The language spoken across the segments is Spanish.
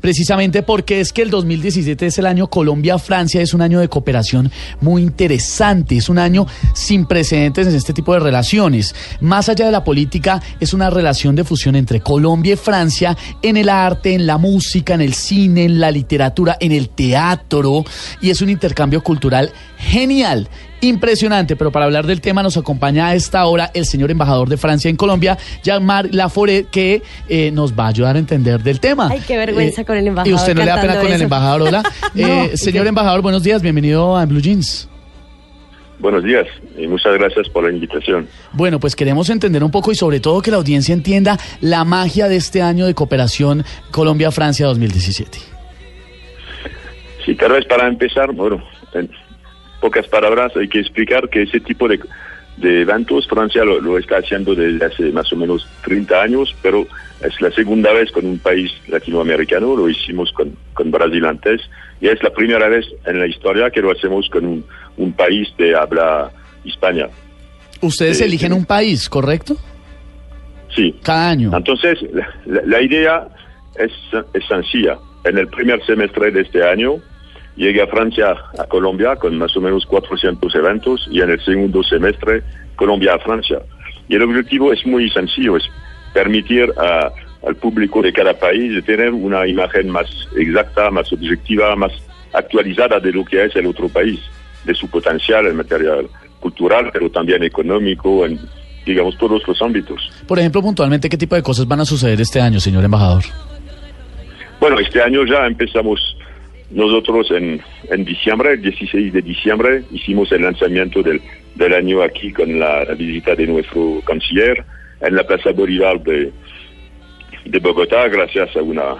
precisamente porque es que el 2017 es el año Colombia-Francia, es un año de cooperación muy interesante, es un año sin precedentes en este tipo de relaciones. Más allá de la política, es una relación de fusión entre Colombia y Francia en el arte, en la música, en el cine, en la literatura, en el teatro, y es un intercambio cultural genial impresionante. Pero para hablar del tema nos acompaña a esta hora el señor embajador de Francia en Colombia, Jean-Marc Laforet, que eh, nos va a ayudar a entender del tema. Ay, qué vergüenza Eh, con el embajador. ¿Y usted no le da pena con el embajador? Hola. Eh, señor embajador, buenos días, bienvenido a Blue Jeans. Buenos días y muchas gracias por la invitación. Bueno, pues queremos entender un poco y sobre todo que la audiencia entienda la magia de este año de cooperación Colombia-Francia 2017. Sí, tal vez para empezar, bueno, en pocas palabras hay que explicar que ese tipo de, de eventos Francia lo, lo está haciendo desde hace más o menos 30 años, pero es la segunda vez con un país latinoamericano, lo hicimos con, con Brasil antes, y es la primera vez en la historia que lo hacemos con un, un país de habla hispana. Ustedes Sí, eligen un país, ¿correcto? Sí, Cada año. Entonces, la, la- la idea es, es sencilla. En el primer semestre de este año llega Francia a Colombia con más o menos 400 eventos y en el segundo semestre Colombia a Francia. Y el objetivo es muy sencillo, es permitir a- al público de cada país de tener una imagen más exacta, más objetiva, más actualizada de lo que es el otro país, de su potencial en materia cultural, pero también económico, en digamos todos los ámbitos. Por ejemplo, puntualmente, ¿qué tipo de cosas van a suceder este año, señor embajador? Bueno, este año ya empezamos nosotros en, en diciembre, el 16 de diciembre, hicimos el lanzamiento del, del año aquí con la, la visita de nuestro canciller en la Plaza Bolívar de, de Bogotá, gracias a una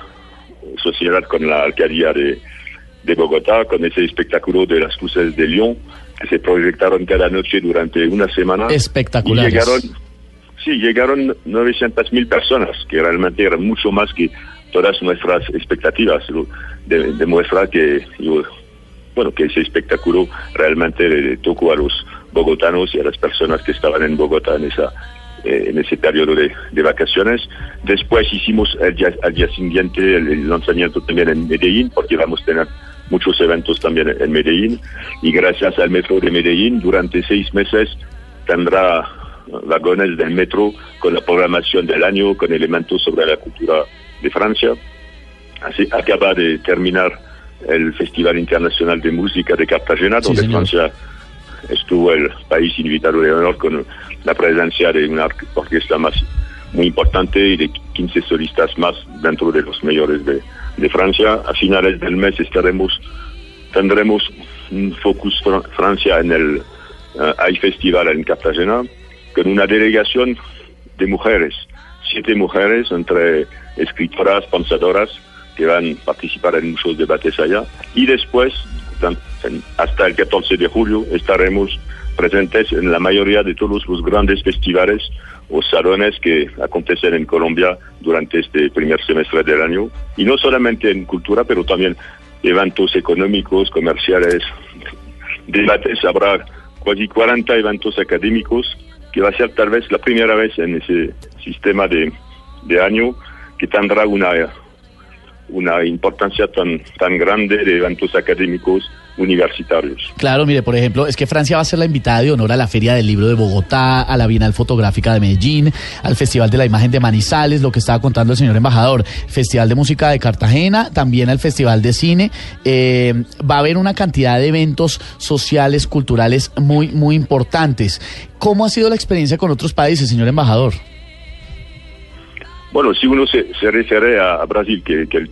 sociedad con la alcaldía de, de Bogotá, con ese espectáculo de las luces de Lyon, que se proyectaron cada noche durante una semana. Espectaculares. Y llegaron, sí, llegaron 900 mil personas, que realmente eran mucho más que todas nuestras expectativas. De- demuestra que, bueno, que ese espectáculo realmente le tocó a los bogotanos y a las personas que estaban en Bogotá en esa eh, en ese periodo de, vacaciones. Después hicimos el día, al día siguiente el, el lanzamiento también en Medellín, porque vamos a tener muchos eventos también en Medellín. Y gracias al metro de Medellín, durante seis meses tendrá vagones del metro con la programación del año, con elementos sobre la cultura de Francia. Así acaba de terminar el Festival Internacional de Música de Cartagena, Sí, donde señor. Francia estuvo el país invitado de honor con la presencia de una or- orquesta más muy importante y de 15 solistas más dentro de los mayores de, de Francia. A finales del mes estaremos tendremos un focus Fra- Francia en el hay festival en Cartagena con una delegación de mujeres, siete mujeres entre escritoras, pensadoras que van a participar en muchos debates allá. Y después hasta el 14 de julio estaremos presentes en la mayoría de todos los grandes festivales o salones que acontecen en Colombia durante este primer semestre del año. Y no solamente en cultura pero también eventos económicos, comerciales, debates, habrá casi 40 eventos académicos, que va a ser tal vez la primera vez en ese sistema de, de año que tendrá una, una importancia tan, tan grande de eventos académicos universitarios. Claro, mire, por ejemplo, es que Francia va a ser la invitada de honor a la Feria del Libro de Bogotá, a la Bienal Fotográfica de Medellín, al Festival de la Imagen de Manizales, lo que estaba contando el señor embajador, Festival de Música de Cartagena, también al Festival de Cine. Eh, va a haber una cantidad de eventos sociales, culturales muy, muy importantes. ¿Cómo ha sido la experiencia con otros países, señor embajador? Bueno, si uno se, se refiere a, Brasil, que, que, el,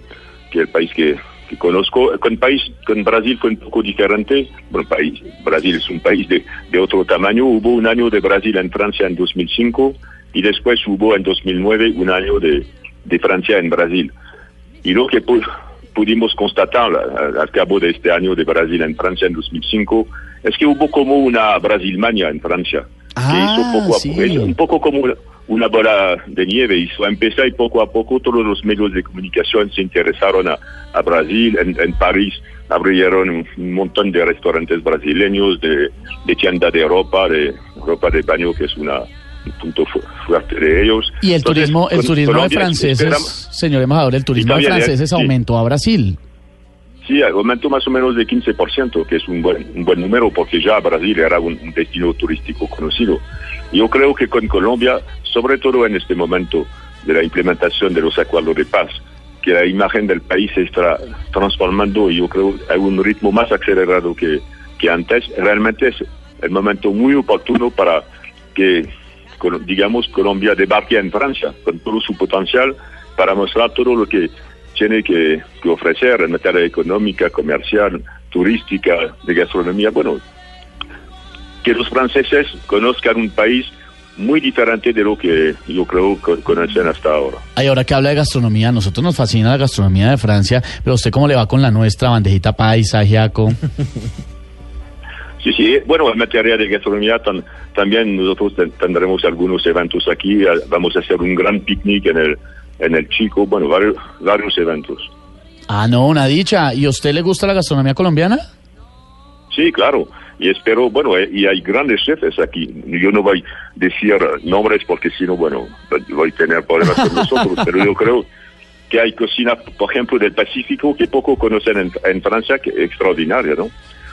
que el país que, que conozco, con, país, con Brasil fue un poco diferente. Bueno, país, Brasil es un país de, de otro tamaño. Hubo un año de Brasil en Francia en 2005 y después hubo en 2009 un año de, de Francia en Brasil. Y lo que pu- pudimos constatar al, al cabo de este año de Brasil en Francia en 2005 es que hubo como una Brasilmania en Francia. Que Ah, hizo poco a sí. poco, un poco como una- bola de nieve, hizo empezar y poco a poco todos los medios de comunicación se interesaron a, a Brasil, en, en París abrieron un, un montón de restaurantes brasileños, de, de tienda de ropa, de ropa de baño, que es una punto fuerte de ellos. Y el turismo, el turismo de franceses, señor embajador, el turismo de franceses aumentó a Brasil. Sí, aumentó más o menos de 15%, que es un buen, un buen número porque ya Brasil era un, destino turístico conocido. Yo creo que con Colombia, sobre todo en este momento de la implementación de los acuerdos de paz, que la imagen del país se está transformando y yo creo a un ritmo más acelerado que, que antes, realmente es el momento muy oportuno para que, digamos, Colombia debarque en Francia con todo su potencial para mostrar todo lo que tiene que, ofrecer en materia económica, comercial, turística, de gastronomía. Bueno, que los franceses conozcan un país muy diferente de lo que yo creo que conocen hasta ahora. Ay, ahora que habla de gastronomía, a nosotros nos fascina la gastronomía de Francia, pero usted cómo le va con la nuestra, bandejita paisa, ajiaco. Sí, sí, bueno, en materia de gastronomía también nosotros tendremos algunos eventos aquí, vamos a hacer un gran picnic en el en el Chico, bueno, varios, varios eventos. Ah, no, una dicha. ¿Y a usted le gusta la gastronomía colombiana? Sí, claro. Y espero, bueno, eh, y hay grandes chefs aquí. Yo no voy a decir nombres porque si no, bueno, voy a tener problemas con nosotros, pero yo creo que hay cocina, por ejemplo, del Pacífico que poco conocen en, Francia, que es extraordinaria, ¿no?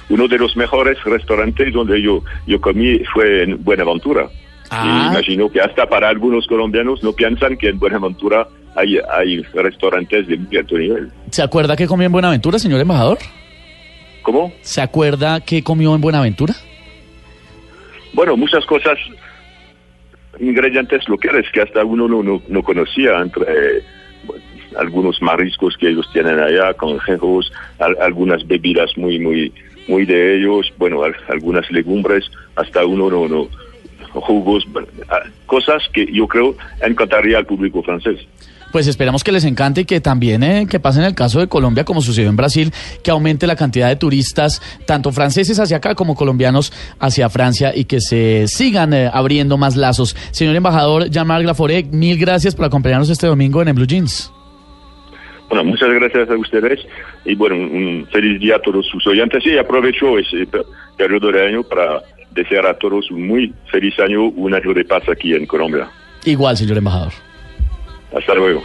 Uno de los mejores restaurantes donde yo, yo comí fue en Buenaventura. Ah. imagino que hasta para algunos colombianos no piensan que en Buenaventura hay, hay restaurantes de muy alto nivel. ¿Se acuerda que comió en Buenaventura, señor embajador? ¿Cómo? ¿Se acuerda qué comió en Buenaventura? Bueno, muchas cosas, ingredientes locales que hasta uno no, no, conocía, entre algunos mariscos que ellos tienen allá, conejos, algunas bebidas muy, muy, muy de ellos, bueno, algunas legumbres, hasta uno no, no, jugos, cosas que yo creo encantaría al público francés. Pues esperamos que les encante y que también eh, que pase en el caso de Colombia, como sucedió en Brasil, que aumente la cantidad de turistas, tanto franceses hacia acá como colombianos hacia Francia y que se sigan eh, abriendo más lazos. Señor embajador Jean-Marc Laforêt, mil gracias por acompañarnos este domingo en el Blue Jeans. Bueno, muchas gracias a ustedes y bueno, un feliz día a todos sus oyentes y aprovecho ese periodo de año para desear a todos un muy feliz año, un año de paz aquí en Colombia. Igual, señor embajador. Hasta luego.